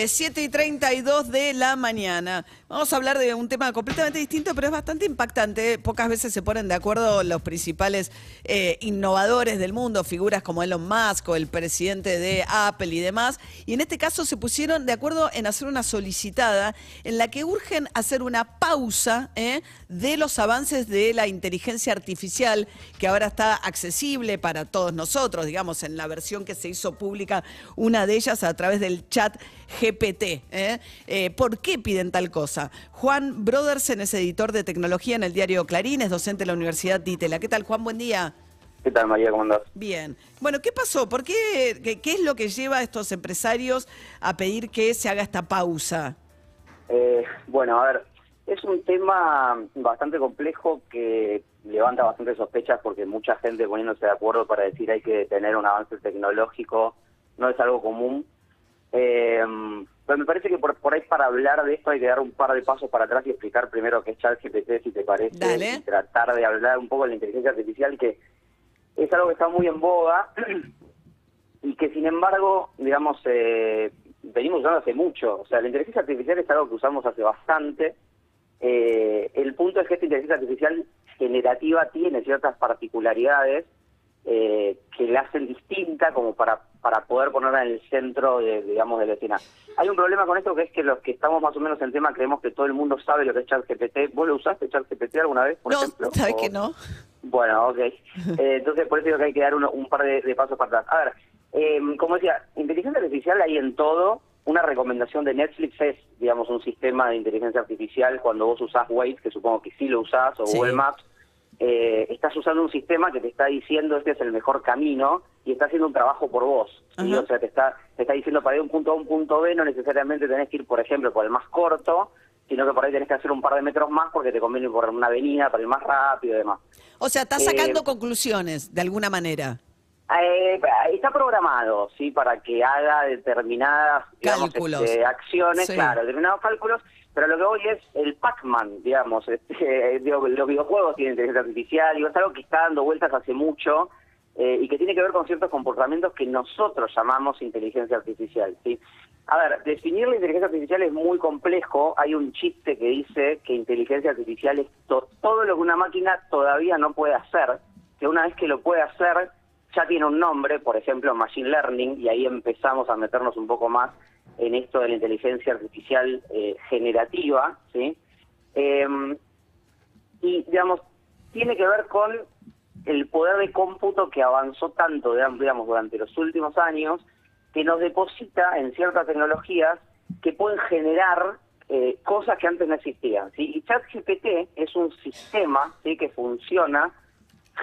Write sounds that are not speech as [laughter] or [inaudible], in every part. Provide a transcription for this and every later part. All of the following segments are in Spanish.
Eh, 7 y 32 de la mañana. Vamos a hablar de un tema completamente distinto, pero es bastante impactante. Pocas veces se ponen de acuerdo los principales eh, innovadores del mundo, figuras como Elon Musk o el presidente de Apple y demás. Y en este caso se pusieron de acuerdo en hacer una solicitada en la que urgen hacer una pausa eh, de los avances de la inteligencia artificial, que ahora está accesible para todos nosotros, digamos, en la versión que se hizo pública, una de ellas a través del chat GPT. ¿eh? Eh, ¿Por qué piden tal cosa? Juan Brodersen es editor de tecnología en el diario Clarín, es docente de la Universidad Ditela. ¿Qué tal, Juan? Buen día. ¿Qué tal, María? ¿Cómo andás? Bien. Bueno, ¿qué pasó? ¿Por qué, qué, qué es lo que lleva a estos empresarios a pedir que se haga esta pausa? Eh, bueno, a ver, es un tema bastante complejo que levanta bastante sospechas porque mucha gente poniéndose de acuerdo para decir hay que tener un avance tecnológico no es algo común. Eh, pero me parece que por, por ahí para hablar de esto hay que dar un par de pasos para atrás y explicar primero qué es ChatGPT, si te parece, Dale. y tratar de hablar un poco de la inteligencia artificial, que es algo que está muy en boga [clears throat] y que sin embargo, digamos, eh, venimos usando hace mucho. O sea, la inteligencia artificial es algo que usamos hace bastante. Eh, el punto es que esta inteligencia artificial generativa tiene ciertas particularidades eh, que la hacen distinta como para para poder ponerla en el centro de, digamos de la escena. Hay un problema con esto que es que los que estamos más o menos en tema creemos que todo el mundo sabe lo que es ChatGPT. ¿Vos lo usaste ChatGPT alguna vez, por no, ejemplo? [laughs] ¿sabes O- que no? Bueno, ok. Eh, entonces por eso digo que hay que dar uno- un par de, de pasos para atrás. A ver, eh, como decía, inteligencia artificial hay en todo. Una recomendación de Netflix es, digamos, un sistema de inteligencia artificial cuando vos usás Waze, que supongo que sí lo usás, o Sí. Google Maps, eh, estás usando un sistema que te está diciendo este es el mejor camino y está haciendo un trabajo por vos. O sea, te está, te está diciendo para ir de un punto A a un punto B no necesariamente tenés que ir, por ejemplo, por el más corto, sino que por ahí tenés que hacer un par de metros más porque te conviene ir por una avenida para ir más rápido y demás. O sea, está Eh, sacando conclusiones, de alguna manera. Eh, está programado, sí, para que haga determinadas digamos, Cálculos. este, acciones, Sí. claro, determinados cálculos, pero lo que hoy es el Pac-Man, digamos, este, [laughs] digo, los videojuegos tienen inteligencia artificial, digo, es algo que está dando vueltas hace mucho eh, y que tiene que ver con ciertos comportamientos que nosotros llamamos inteligencia artificial, sí. A ver, definir la inteligencia artificial es muy complejo. Hay un chiste que dice que inteligencia artificial es to- todo lo que una máquina todavía no puede hacer, que una vez que lo puede hacer ya tiene un nombre, por ejemplo, Machine Learning, y ahí empezamos a meternos un poco más en esto de la inteligencia artificial eh, generativa, ¿sí? Em, y, digamos, tiene que ver con el poder de cómputo que avanzó tanto, digamos, durante los últimos años, que nos deposita en ciertas tecnologías que pueden generar eh, cosas que antes no existían. ¿sí? Y ChatGPT es un sistema ¿sí? que funciona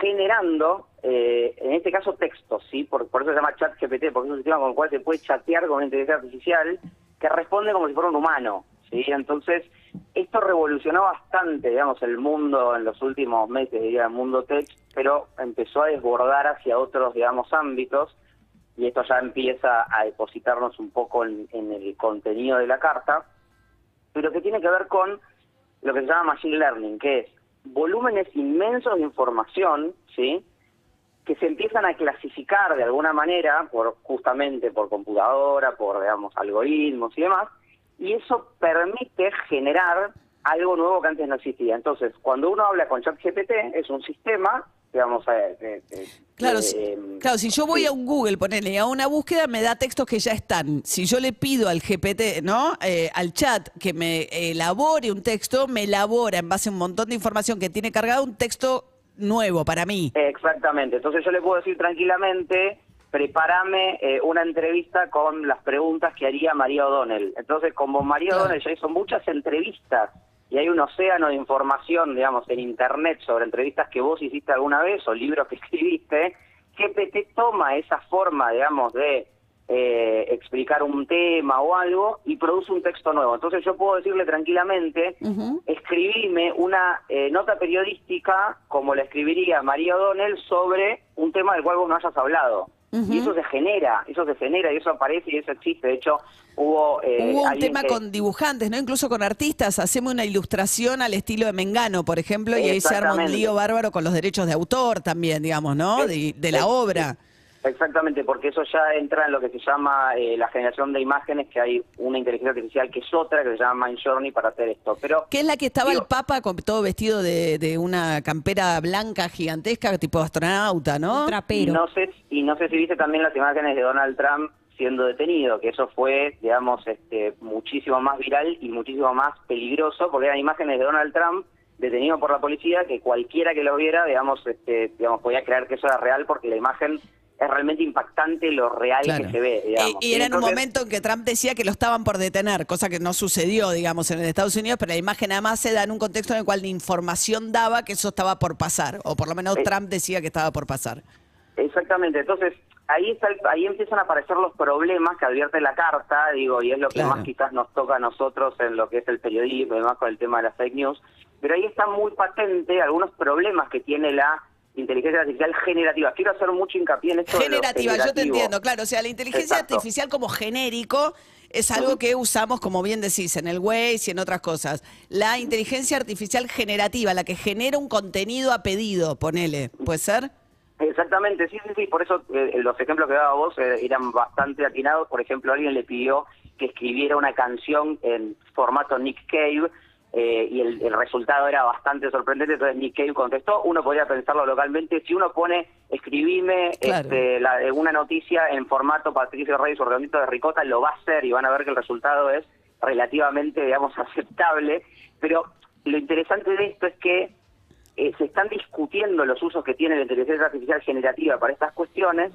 generando, eh, en este caso, textos, ¿sí? Por, por eso se llama ChatGPT, porque es un sistema con el cual se puede chatear con una inteligencia artificial que responde como si fuera un humano, ¿sí? Entonces, esto revolucionó bastante, digamos, el mundo en los últimos meses, diría, el mundo tech, pero empezó a desbordar hacia otros, digamos, ámbitos, y esto ya empieza a depositarnos un poco en el contenido de la carta, pero que tiene que ver con lo que se llama Machine Learning, que es volúmenes inmensos de información, ¿sí? Que se empiezan a clasificar de alguna manera, por justamente por computadora, por digamos algoritmos y demás, y eso permite generar algo nuevo que antes no existía. Entonces, cuando uno habla con ChatGPT, es un sistema, digamos, eh, eh, eh, Claro, eh, si, eh, claro, si yo voy a un Google, ponele, a una búsqueda, me da textos que ya están. Si yo le pido al GPT, ¿no? Eh, al chat que me elabore un texto, me elabora en base a un montón de información que tiene cargado un texto nuevo para mí. Exactamente. Entonces yo le puedo decir tranquilamente, prepárame eh, una entrevista con las preguntas que haría María O'Donnell. Entonces, como María Claro. O'Donnell ya hizo muchas entrevistas y hay un océano de información, digamos, en Internet sobre entrevistas que vos hiciste alguna vez o libros que [laughs] escribiste, GPT toma esa forma, digamos, de eh, explicar un tema o algo y produce un texto nuevo. Entonces yo puedo decirle tranquilamente, Ujú. escribime una eh, nota periodística como la escribiría María O'Donnell sobre un tema del cual vos no hayas hablado. Y eso se genera, eso se genera y eso aparece y eso existe. De hecho, hubo... eh, Hubo un tema que- con dibujantes, ¿no? Incluso con artistas. Hacemos una ilustración al estilo de Mengano, por ejemplo, y ahí se arma un lío bárbaro con los derechos de autor también, digamos, ¿no? De, de la obra. Exactamente, porque eso ya entra en lo que se llama eh, la generación de imágenes, que hay una inteligencia artificial que es otra, que se llama Mindjourney para hacer esto. Pero ¿Qué es la que estaba digo, el Papa con todo vestido de, de una campera blanca gigantesca, tipo astronauta, ¿no? Un trapero. no sé y no sé si viste también las imágenes de Donald Trump siendo detenido, que eso fue, digamos, este, muchísimo más viral y muchísimo más peligroso, porque eran imágenes de Donald Trump detenido por la policía, que cualquiera que lo viera, digamos, este, digamos, podía creer que eso era real, porque la imagen es realmente impactante lo real Claro. que se ve, digamos. Y, y era en un momento en que Trump decía que lo estaban por detener, cosa que no sucedió, digamos, en Estados Unidos, pero la imagen además se da en un contexto en el cual la información daba que eso estaba por pasar, o por lo menos Eh. Trump decía que estaba por pasar. Exactamente, entonces ahí está el- ahí empiezan a aparecer los problemas que advierte la carta, digo, y es lo que Claro. más quizás nos toca a nosotros en lo que es el periodismo, además con el tema de las fake news, pero ahí está muy patente algunos problemas que tiene la inteligencia artificial generativa. Quiero hacer mucho hincapié en esto de lo Generativa, yo te entiendo, claro. O sea, la inteligencia Exacto. artificial como genérico es algo que usamos, como bien decís, en el Waze y en otras cosas. La inteligencia artificial generativa, la que genera un contenido a pedido, ponele, ¿puede ser? Exactamente, sí, sí, sí, por eso eh, los ejemplos que daba vos eh, eran bastante atinados. Por ejemplo, alguien le pidió que escribiera una canción en formato Nick Cave eh, y el, el resultado era bastante sorprendente. Entonces Nick Cave contestó, uno podría pensarlo localmente, si uno pone, escribime Claro. este, la- una noticia en formato Patricio Reyes o Redondito de Ricota, lo va a hacer y van a ver que el resultado es relativamente, digamos, [laughs] aceptable. Pero lo interesante de esto es que eh, se están discutiendo los usos que tiene la inteligencia artificial generativa para estas cuestiones,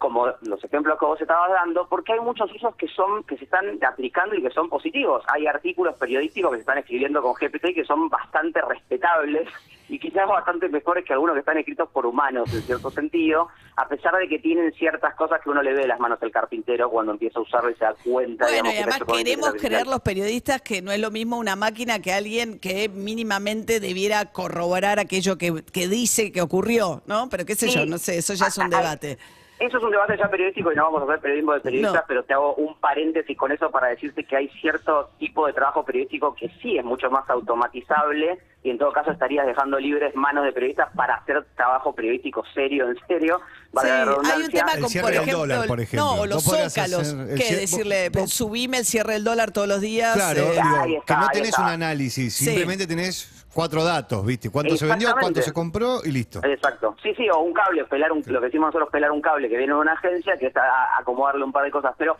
como los ejemplos que vos estabas dando, porque hay muchos usos que son que se están aplicando y que son positivos. Hay artículos periodísticos que se están escribiendo con GPT que son bastante respetables y quizás bastante mejores que algunos que están escritos por humanos en cierto [laughs] sentido, a pesar de que tienen ciertas cosas que uno le ve de las manos al carpintero cuando empieza a usarlo y se da cuenta. Bueno, digamos, y además queremos creer los periodistas que no es lo mismo una máquina que alguien que mínimamente debiera corroborar aquello que, que dice que ocurrió, ¿no? Pero qué sé Sí. yo, no sé, eso ya es un debate. Eso es un debate ya periodístico y no vamos a hacer periodismo de periodistas, No. pero te hago un paréntesis con eso para decirte que hay cierto tipo de trabajo periodístico que sí es mucho más automatizable y en todo caso estarías dejando libres manos de periodistas para hacer trabajo periodístico serio, en serio. Sí, la hay un tema El con, cierre por del ejemplo, dólar, por ejemplo. no, o los zócalos, cier- Decirle, vos- subime el cierre del dólar todos los días. Claro, eh, digo, Ahí está, que no tenés un análisis, Sí. simplemente tenés cuatro datos, ¿viste? Cuánto se vendió, cuánto se compró y listo. Exacto. Sí, sí, o un cable, pelar un, lo que decimos nosotros, pelar un cable que viene de una agencia, que es a- a acomodarle un par de cosas. Pero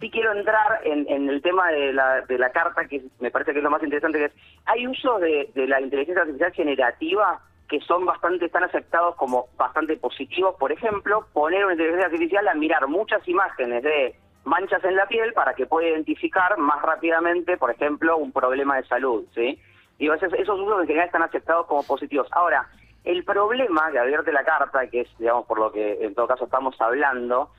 sí quiero entrar en, en el tema de la, de la carta, que me parece que es lo más interesante, que es, hay usos de, de la inteligencia artificial generativa que son bastante, están aceptados como bastante positivos. Por ejemplo, poner una inteligencia artificial a mirar muchas imágenes de manchas en la piel para que pueda identificar más rápidamente, por ejemplo, un problema de salud, ¿sí? Digo, esos, esos usos en general están aceptados como positivos. Ahora, el problema que advierte la carta, que es, digamos, por lo que en todo caso estamos hablando,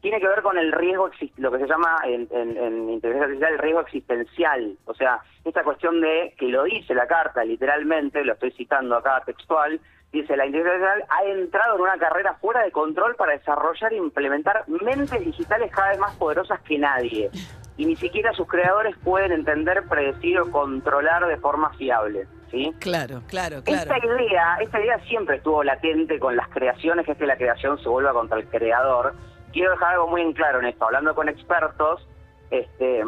tiene que ver con el riesgo, lo que se llama en, en- en inteligencia artificial el riesgo existencial. O sea, esta cuestión de, que lo dice la carta literalmente, lo estoy citando acá textual, dice, la inteligencia artificial ha entrado en una carrera fuera de control para desarrollar e implementar mentes digitales cada vez más poderosas que nadie. Y ni siquiera sus creadores pueden entender, predecir o controlar de forma fiable. ¿sí? Claro, claro, claro. Esta idea, esta idea siempre estuvo latente con las creaciones, que es que la creación se vuelva contra el creador. Quiero dejar algo muy en claro en esto, hablando con expertos, este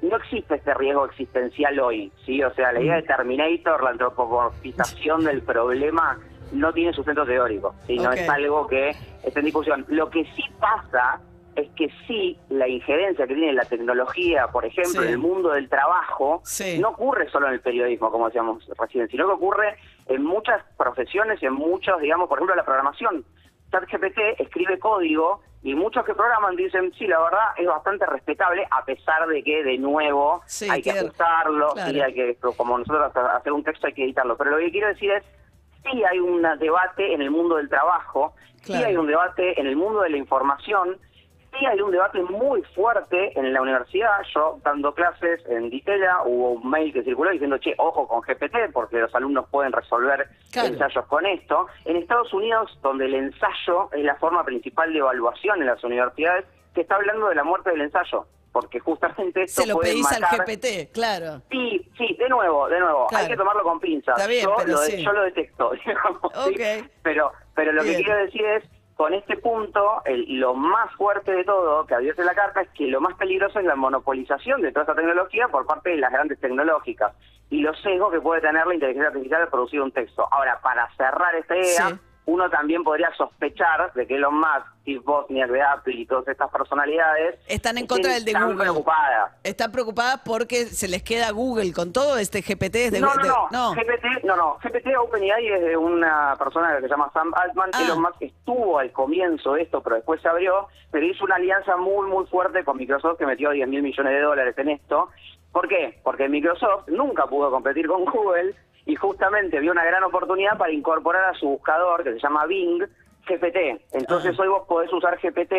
no existe este riesgo existencial hoy, ¿sí? O sea, la idea de Terminator, la antropomorfización del problema, no tiene sustento teórico, ¿sí? No es algo que esté en discusión. Lo que sí pasa es que sí, la injerencia que tiene la tecnología, por ejemplo, Sí. en el mundo del trabajo, Sí. no ocurre solo en el periodismo, como decíamos recién, sino que ocurre en muchas profesiones, en muchos, digamos, por ejemplo, la programación. ChatGPT escribe código y muchos que programan dicen, sí, la verdad es bastante respetable, a pesar de que, de nuevo, Sí, hay que ajustarlo, claro. sí, hay que, como nosotros hacer- hacer un texto hay que editarlo. Pero lo que quiero decir es, sí hay un debate en el mundo del trabajo, Claro. sí hay un debate en el mundo de la información, sí hay un debate muy fuerte en la universidad. Yo, dando clases en Ditela, hubo un mail que circuló diciendo, che, ojo con GPT, porque los alumnos pueden resolver Claro. ensayos con esto. En Estados Unidos, donde el ensayo es la forma principal de evaluación en las universidades, se está hablando de la muerte del ensayo, porque justamente esto Se lo puede pedís al GPT, claro. Sí, sí, de nuevo, de nuevo, Claro. hay que tomarlo con pinzas. Está bien, yo, pero lo de- sí. yo lo detecto, [laughs] digamos. Pero, pero lo Bien. que quiero decir es, con este punto, el- lo más fuerte de todo que advierte la carta es que lo más peligroso es la monopolización de toda esta tecnología por parte de las grandes tecnológicas y los sesgos que puede tener la inteligencia artificial al producir un texto. Ahora, para cerrar esta idea. Uno también podría sospechar de que Elon Musk, Steve Wozniak de Apple y todas estas personalidades Están en contra del de están Google. preocupadas. Están preocupadas porque se les queda Google con todo este GPT es de no, no, de- no, GPT, no, no, GPT OpenAI es de una persona que se llama Sam Altman, Ah. Elon Musk estuvo al comienzo de esto, pero después se abrió, pero hizo una alianza muy, muy fuerte con Microsoft que metió 10 mil millones de dólares en esto. ¿Por qué? Porque Microsoft nunca pudo competir con Google y justamente vio una gran oportunidad para incorporar a su buscador, que se llama Bing, GPT. Entonces hoy vos podés usar GPT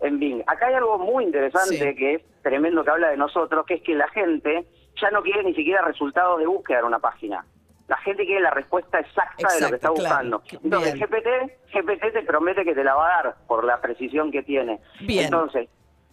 en Bing. Acá hay algo muy interesante Sí. que es tremendo que habla de nosotros, que es que la gente ya no quiere ni siquiera resultados de búsqueda en una página. La gente quiere la respuesta exacta de lo que está claro. buscando. Entonces. GPT, GPT te promete que te la va a dar por la precisión que tiene. Bien. Entonces,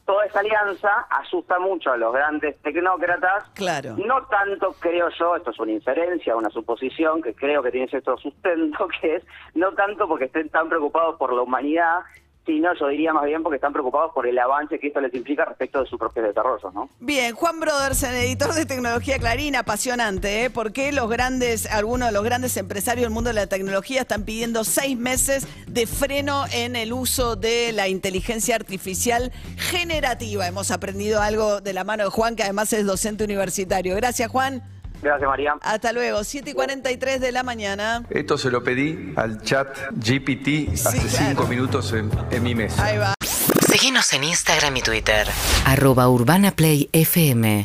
toda esa alianza asusta mucho a los grandes tecnócratas. Claro. No tanto creo yo, esto es una inferencia, una suposición, que creo que tiene cierto sustento, [laughs] que es no tanto porque estén tan preocupados por la humanidad, sino yo diría más bien porque están preocupados por el avance que esto les implica respecto de sus propios desarrollos, ¿no? Bien, Juan Brodersen, editor de tecnología Clarín, apasionante, ¿eh? ¿Por qué los grandes, algunos de los grandes empresarios del mundo de la tecnología están pidiendo seis meses de freno en el uso de la inteligencia artificial generativa? Hemos aprendido algo de la mano de Juan, que además es docente universitario. Gracias, Juan. Gracias, María. Hasta luego. 7 y 43 de la mañana. Esto se lo pedí al chat GPT hace Sí, claro. cinco minutos en, en mi mesa. Ahí va. Seguinos en Instagram y Twitter. Arroba Urbana Play FM